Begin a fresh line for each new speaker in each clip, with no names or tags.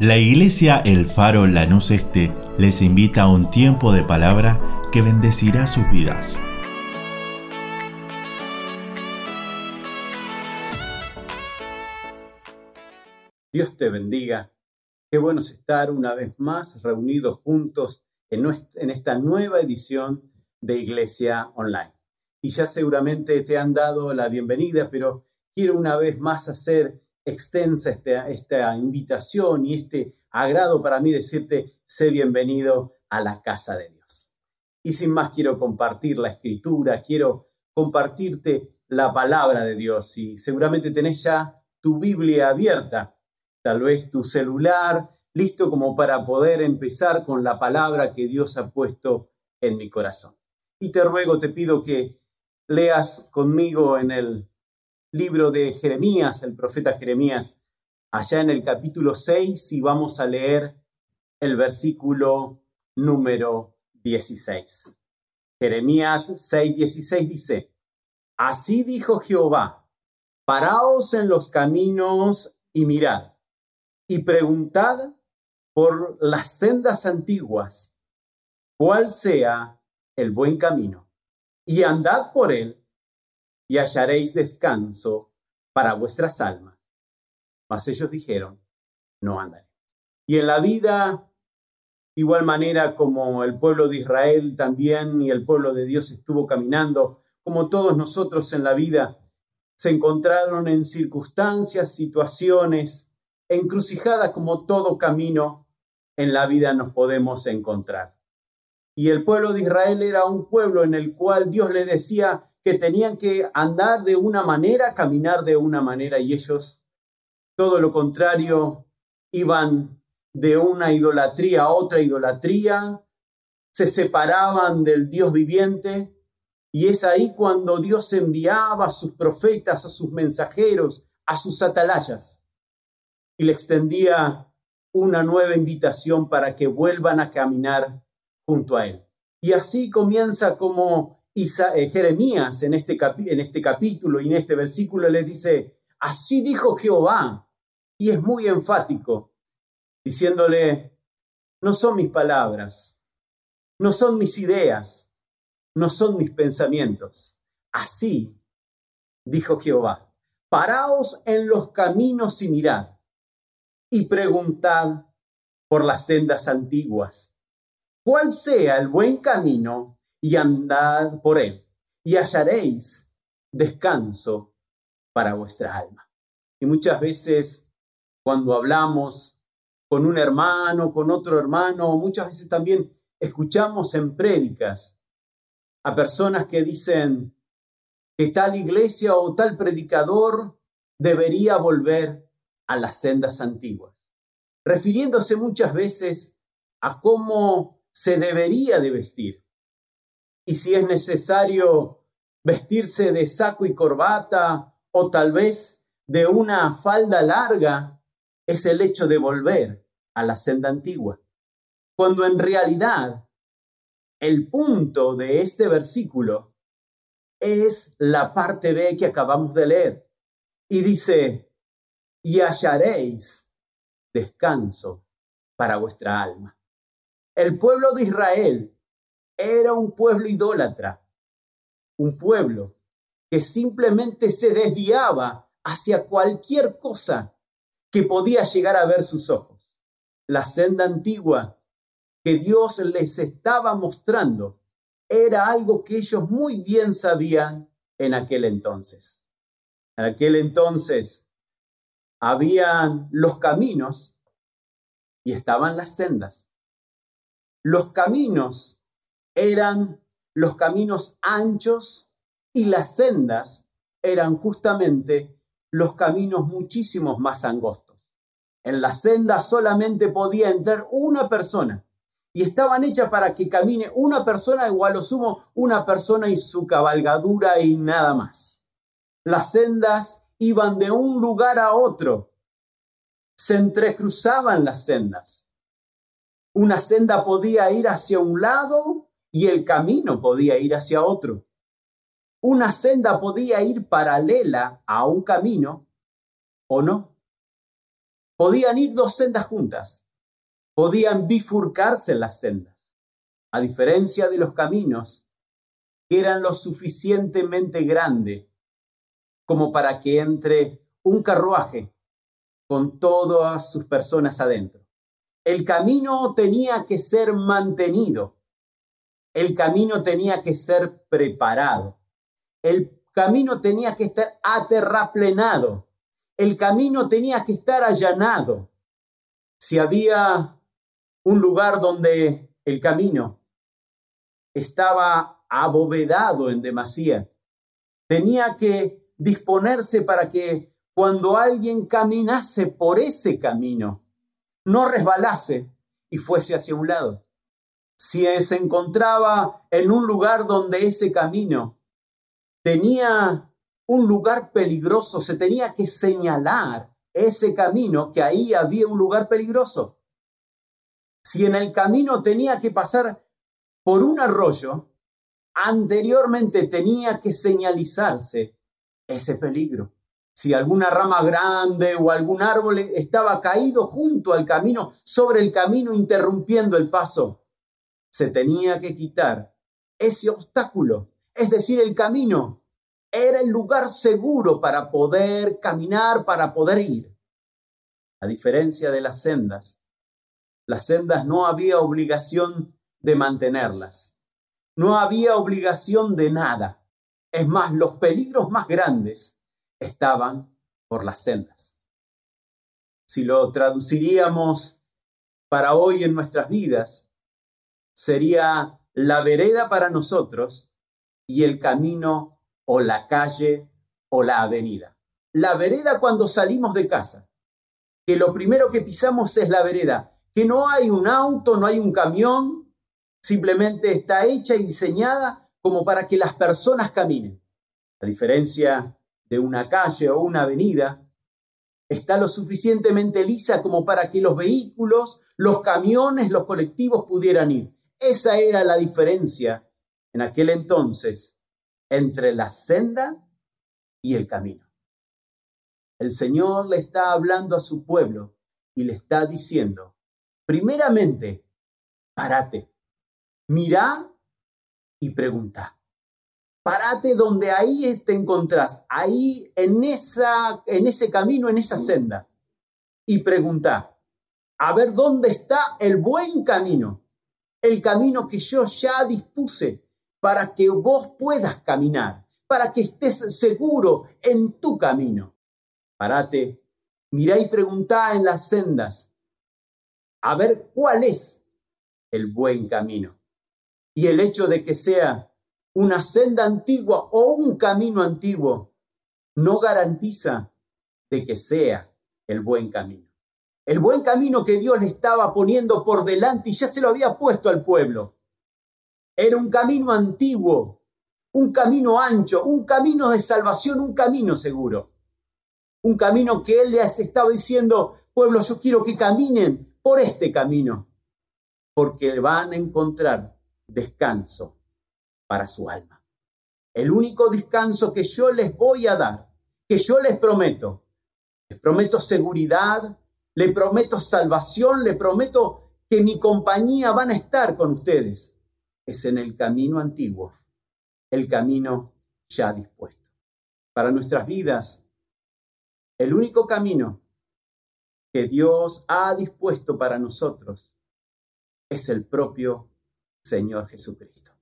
La iglesia El Faro Lanús Este les invita a un tiempo de palabra que bendecirá sus vidas.
Dios te bendiga. Qué bueno es estar una vez más reunidos juntos en, en esta nueva edición de Iglesia Online. Y ya seguramente te han dado la bienvenida, pero quiero una vez más hacer extensa esta, esta invitación y este agrado para mí decirte, sé bienvenido a la casa de Dios. Y sin más quiero compartir la escritura, quiero compartirte la palabra de Dios y seguramente tenés ya tu Biblia abierta, tal vez tu celular, listo como para poder empezar con la palabra que Dios ha puesto en mi corazón. Y te ruego, te pido que leas conmigo en el libro de Jeremías, el profeta Jeremías, allá en el capítulo 6 y vamos a leer el versículo número 16. Jeremías 6:16 dice, Así dijo Jehová, paraos en los caminos y mirad, y preguntad por las sendas antiguas, cuál sea el buen camino, y andad por él y hallaréis descanso para vuestras almas. Mas ellos dijeron, no andaré. Y en la vida, igual manera como el pueblo de Israel también y el pueblo de Dios estuvo caminando, como todos nosotros en la vida, se encontraron en circunstancias, situaciones, encrucijadas como todo camino en la vida nos podemos encontrar. Y el pueblo de Israel era un pueblo en el cual Dios le decía, que tenían que andar de una manera, caminar de una manera, y ellos, todo lo contrario, iban de una idolatría a otra idolatría, se separaban del Dios viviente, y es ahí cuando Dios enviaba a sus profetas, a sus mensajeros, a sus atalayas, y le extendía una nueva invitación para que vuelvan a caminar junto a Él. Y así comienza como eh, Jeremías en este, en este capítulo y en este versículo le dice, así dijo Jehová, y es muy enfático, diciéndole, no son mis palabras, no son mis ideas, no son mis pensamientos. Así dijo Jehová, paraos en los caminos y mirad, y preguntad por las sendas antiguas, cuál sea el buen camino y andad por él, y hallaréis descanso para vuestra alma. Y muchas veces cuando hablamos con un hermano, con otro hermano, muchas veces también escuchamos en prédicas a personas que dicen que tal iglesia o tal predicador debería volver a las sendas antiguas, refiriéndose muchas veces a cómo se debería de vestir y si es necesario vestirse de saco y corbata o tal vez de una falda larga, es el hecho de volver a la senda antigua. Cuando en realidad el punto de este versículo es la parte B que acabamos de leer. Y dice, y hallaréis descanso para vuestra alma. El pueblo de Israel era un pueblo idólatra, un pueblo que simplemente se desviaba hacia cualquier cosa que podía llegar a ver sus ojos. La senda antigua que Dios les estaba mostrando era algo que ellos muy bien sabían en aquel entonces. En aquel entonces habían los caminos y estaban las sendas. Los caminos eran los caminos anchos y las sendas eran justamente los caminos muchísimos más angostos. En la senda solamente podía entrar una persona y estaban hechas para que camine una persona, igual lo sumo, una persona y su cabalgadura y nada más. Las sendas iban de un lugar a otro, se entrecruzaban las sendas. Una senda podía ir hacia un lado y el camino podía ir hacia otro. Una senda podía ir paralela a un camino o no. Podían ir dos sendas juntas, podían bifurcarse las sendas, a diferencia de los caminos que eran lo suficientemente grande como para que entre un carruaje con todas sus personas adentro. El camino tenía que ser mantenido, el camino tenía que ser preparado, el camino tenía que estar aterraplenado, el camino tenía que estar allanado. Si había un lugar donde el camino estaba abovedado en demasía, tenía que disponerse para que cuando alguien caminase por ese camino, no resbalase y fuese hacia un lado. Si se encontraba en un lugar donde ese camino tenía un lugar peligroso, se tenía que señalar ese camino, que ahí había un lugar peligroso. Si en el camino tenía que pasar por un arroyo, anteriormente tenía que señalizarse ese peligro. Si alguna rama grande o algún árbol estaba caído junto al camino, sobre el camino interrumpiendo el paso, se tenía que quitar ese obstáculo, es decir, el camino era el lugar seguro para poder caminar, para poder ir. A diferencia de las sendas, las sendas no había obligación de mantenerlas, no había obligación de nada. Es más, los peligros más grandes estaban por las sendas. Si lo traduciríamos para hoy en nuestras vidas, sería la vereda para nosotros y el camino o la calle o la avenida. La vereda cuando salimos de casa, que lo primero que pisamos es la vereda, que no hay un auto, no hay un camión, simplemente está hecha y diseñada como para que las personas caminen. A diferencia de una calle o una avenida, está lo suficientemente lisa como para que los vehículos, los camiones, los colectivos pudieran ir. Esa era la diferencia en aquel entonces entre la senda y el camino. El Señor le está hablando a su pueblo y le está diciendo, primeramente, párate, mira y pregunta. Párate donde ahí te encontrás, ahí en, esa, en ese camino, en esa senda, y pregunta, a ver dónde está el buen camino, el camino que yo ya dispuse para que vos puedas caminar, para que estés seguro en tu camino. Parate, mirá y preguntá en las sendas, a ver cuál es el buen camino. Y el hecho de que sea una senda antigua o un camino antiguo no garantiza de que sea el buen camino. El buen camino que Dios le estaba poniendo por delante y ya se lo había puesto al pueblo. Era un camino antiguo, un camino ancho, un camino de salvación, un camino seguro. Un camino que Él les estaba diciendo, pueblo, yo quiero que caminen por este camino, porque van a encontrar descanso para su alma. El único descanso que yo les voy a dar, que yo les prometo, les prometo seguridad, les prometo salvación, les prometo que mi compañía van a estar con ustedes es en el camino antiguo, el camino ya dispuesto. Para nuestras vidas, el único camino que Dios ha dispuesto para nosotros es el propio Señor Jesucristo.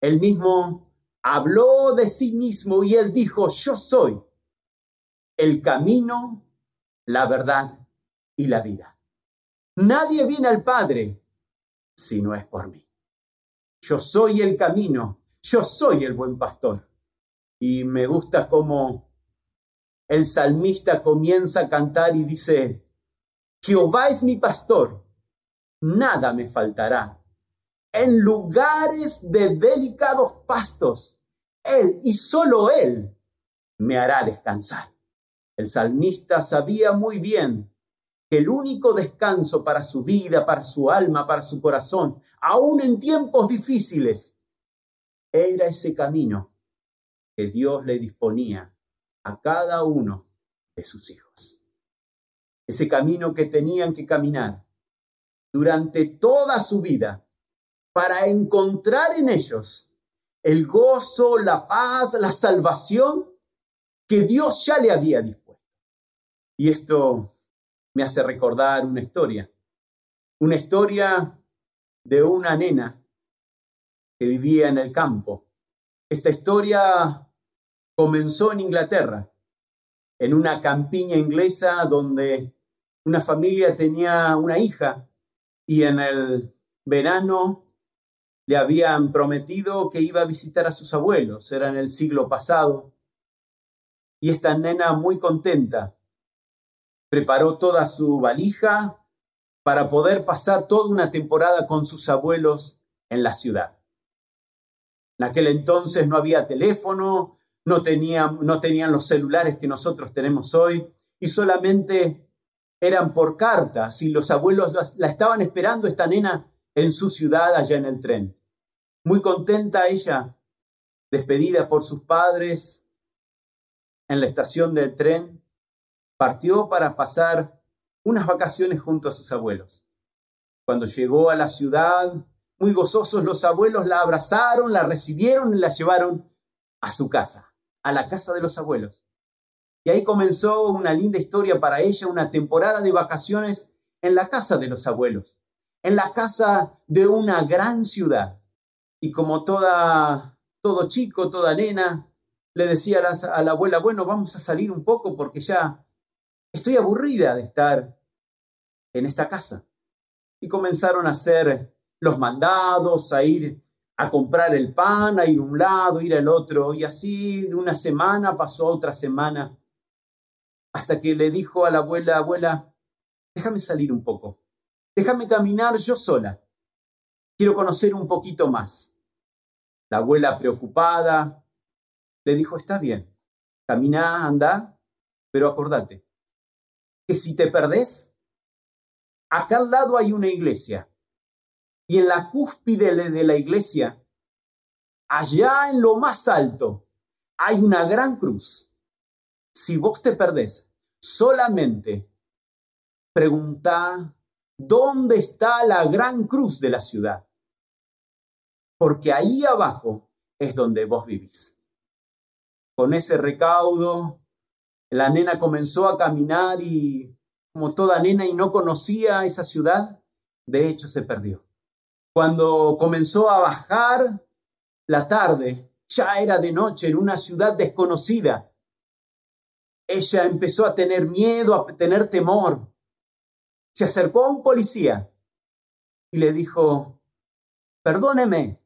Él mismo habló de sí mismo y él dijo, yo soy el camino, la verdad y la vida. Nadie viene al Padre si no es por mí. Yo soy el camino, yo soy el buen pastor. Y me gusta cómo el salmista comienza a cantar y dice, Jehová es mi pastor, nada me faltará. En lugares de delicados pastos, Él y solo Él me hará descansar. El salmista sabía muy bien el único descanso para su vida, para su alma, para su corazón, aún en tiempos difíciles, era ese camino que Dios le disponía a cada uno de sus hijos. ese camino que tenían que caminar durante toda su vida para encontrar en ellos el gozo, la paz, la salvación que Dios ya le había dispuesto. Y esto me hace recordar una historia, una historia de una nena que vivía en el campo. Esta historia comenzó en Inglaterra, en una campiña inglesa donde una familia tenía una hija y en el verano le habían prometido que iba a visitar a sus abuelos, era en el siglo pasado. Y esta nena muy contenta preparó toda su valija para poder pasar toda una temporada con sus abuelos en la ciudad. En aquel entonces no había teléfono, no tenían, los celulares que nosotros tenemos hoy y solamente eran por cartas y los abuelos la, estaban esperando esta nena en su ciudad allá en el tren. Muy contenta ella, despedida por sus padres en la estación del tren, partió para pasar unas vacaciones junto a sus abuelos. Cuando llegó a la ciudad, muy gozosos los abuelos la abrazaron, la recibieron y la llevaron a su casa, a la casa de los abuelos. Y ahí comenzó una linda historia para ella, una temporada de vacaciones en la casa de los abuelos, en la casa de una gran ciudad. Y como toda, todo chico, toda nena, le decía a la, abuela, bueno, vamos a salir un poco porque ya estoy aburrida de estar en esta casa. Y comenzaron a hacer los mandados, a ir a comprar el pan, a ir a un lado, ir al otro. Y así de una semana pasó otra semana hasta que le dijo a la abuela, abuela, déjame salir un poco, déjame caminar yo sola, quiero conocer un poquito más. La abuela preocupada le dijo, está bien, camina, anda, pero acordate, que si te perdés, acá al lado hay una iglesia, y en la cúspide de la iglesia, allá en lo más alto, hay una gran cruz si vos te perdés, solamente pregunta dónde está la gran cruz de la ciudad. Porque ahí abajo es donde vos vivís. Con ese recaudo, la nena comenzó a caminar y, como toda nena y no conocía esa ciudad, de hecho se perdió. Cuando comenzó a bajar la tarde, ya era de noche en una ciudad desconocida ella empezó a tener miedo, a tener temor. Se acercó a un policía y le dijo, perdóneme,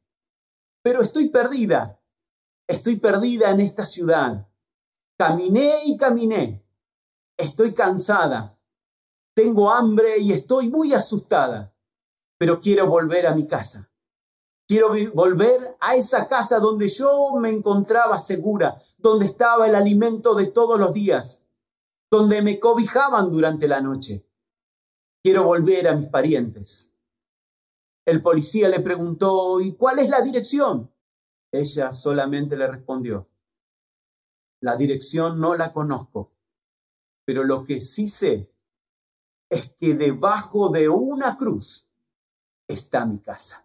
pero estoy perdida. Estoy perdida en esta ciudad. Caminé y caminé. Estoy cansada. Tengo hambre y estoy muy asustada, pero quiero volver a mi casa. Quiero volver a esa casa donde yo me encontraba segura, donde estaba el alimento de todos los días, donde me cobijaban durante la noche. Quiero volver a mis parientes. El policía le preguntó, ¿y cuál es la dirección? Ella solamente le respondió, la dirección no la conozco, pero lo que sí sé es que debajo de una cruz está mi casa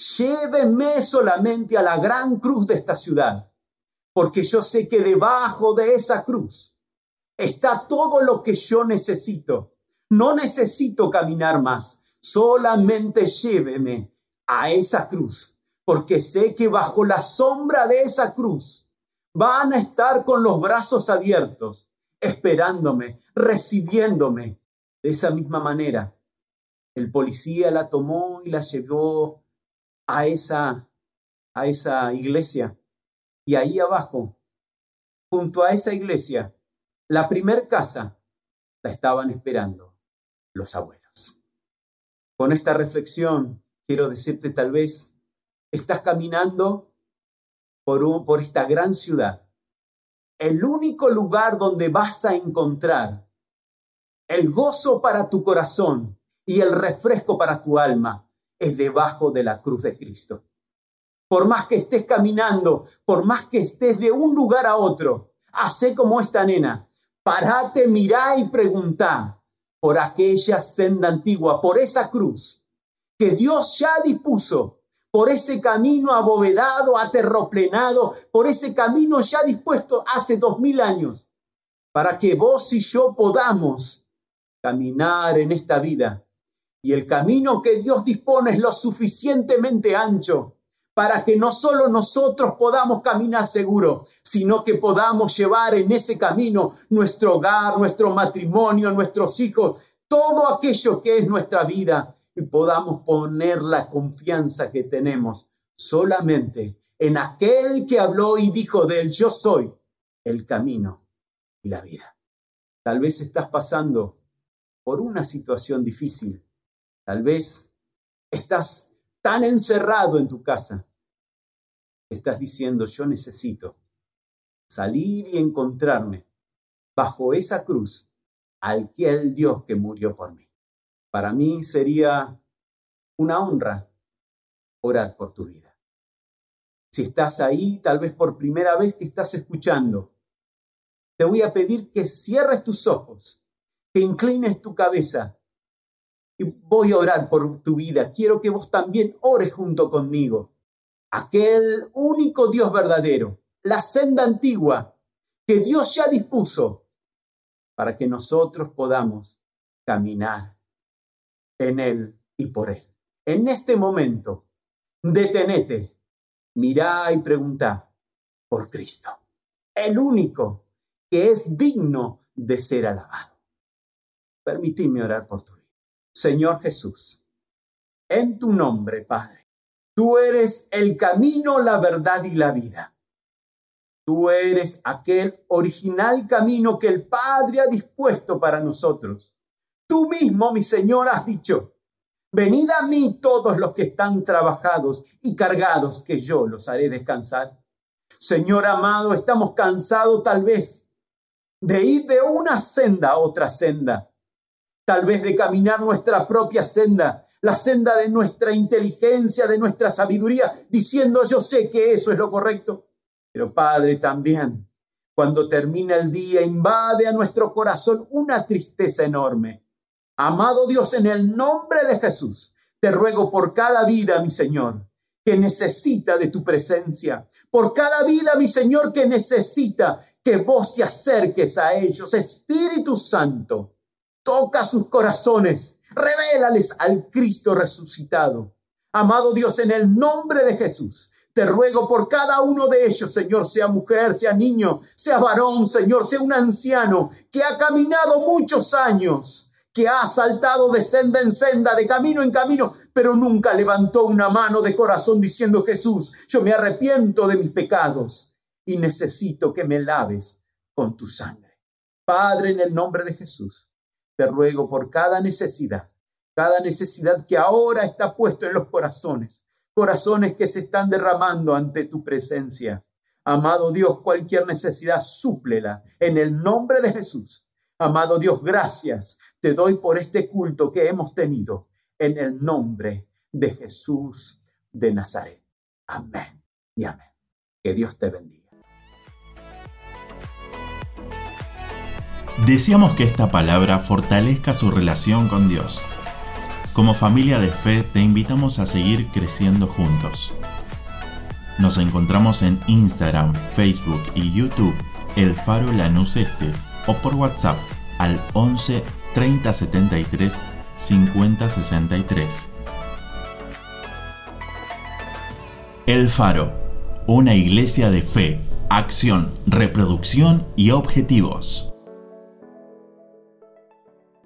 lléveme solamente a la gran cruz de esta ciudad, porque yo sé que debajo de esa cruz está todo lo que yo necesito. No necesito caminar más, solamente lléveme a esa cruz, porque sé que bajo la sombra de esa cruz van a estar con los brazos abiertos, esperándome, recibiéndome. De esa misma manera, el policía la tomó y la llevó a esa, a esa iglesia. Y ahí abajo, junto a esa iglesia, la primer casa, la estaban esperando los abuelos. Con esta reflexión, quiero decirte tal vez, estás caminando por, esta gran ciudad. El único lugar donde vas a encontrar el gozo para tu corazón y el refresco para tu alma es debajo de la cruz de Cristo. Por más que estés caminando, por más que estés de un lugar a otro, hace como esta nena, parate, mirá y preguntá, por aquella senda antigua, por esa cruz que Dios ya dispuso, por ese camino abovedado, aterroplenado, por ese camino ya dispuesto hace dos mil años, para que vos y yo podamos caminar en esta vida. Y el camino que Dios dispone es lo suficientemente ancho para que no solo nosotros podamos caminar seguro, sino que podamos llevar en ese camino nuestro hogar, nuestro matrimonio, nuestros hijos, todo aquello que es nuestra vida y podamos poner la confianza que tenemos solamente en aquel que habló y dijo de él, yo soy el camino y la vida. Tal vez estás pasando por una situación difícil, tal vez estás tan encerrado en tu casa estás diciendo, yo necesito salir y encontrarme bajo esa cruz al que el Dios que murió por mí. Para mí sería una honra orar por tu vida. Si estás ahí, tal vez por primera vez que estás escuchando, te voy a pedir que cierres tus ojos, que inclines tu cabeza y voy a orar por tu vida. Quiero que vos también ores junto conmigo aquel único Dios verdadero, la senda antigua que Dios ya dispuso para que nosotros podamos caminar en Él y por Él. En este momento, detenete, mirá y pregunta por Cristo, el único que es digno de ser alabado. Permitidme orar por tu vida. Señor Jesús, en tu nombre, Padre Tú eres el camino, la verdad y la vida. Tú eres aquel original camino que el Padre ha dispuesto para nosotros. Tú mismo, mi Señor, has dicho, venid a mí todos los que están trabajados y cargados, que yo los haré descansar. Señor amado, estamos cansados tal vez de ir de una senda a otra senda, tal vez de caminar nuestra propia senda, la senda de nuestra inteligencia, de nuestra sabiduría, diciendo yo sé que eso es lo correcto. Pero Padre, también, cuando termina el día, invade a nuestro corazón una tristeza enorme. Amado Dios, en el nombre de Jesús, te ruego por cada vida, mi Señor, que necesita de tu presencia, por cada vida, mi Señor, que necesita que vos te acerques a ellos, Espíritu Santo toca sus corazones, revélales al Cristo resucitado. Amado Dios, en el nombre de Jesús, te ruego por cada uno de ellos, Señor, sea mujer, sea niño, sea varón, Señor, sea un anciano que ha caminado muchos años, que ha saltado de senda en senda, de camino en camino, pero nunca levantó una mano de corazón diciendo, Jesús, yo me arrepiento de mis pecados y necesito que me laves con tu sangre. Padre, en el nombre de Jesús, te ruego por cada necesidad, cada necesidad que ahora está puesto en los corazones, corazones que se están derramando ante tu presencia. Amado Dios, cualquier necesidad, súplela en el nombre de Jesús. Amado Dios, gracias te doy por este culto que hemos tenido en el nombre de Jesús de Nazaret. Amén y amén. Que Dios te bendiga.
Deseamos que esta palabra fortalezca su relación con Dios. Como familia de fe te invitamos a seguir creciendo juntos. Nos encontramos en Instagram, Facebook y YouTube El Faro Lanús Este o por WhatsApp al 11 30 73 50 63. El Faro, una iglesia de fe, acción, reproducción y objetivos.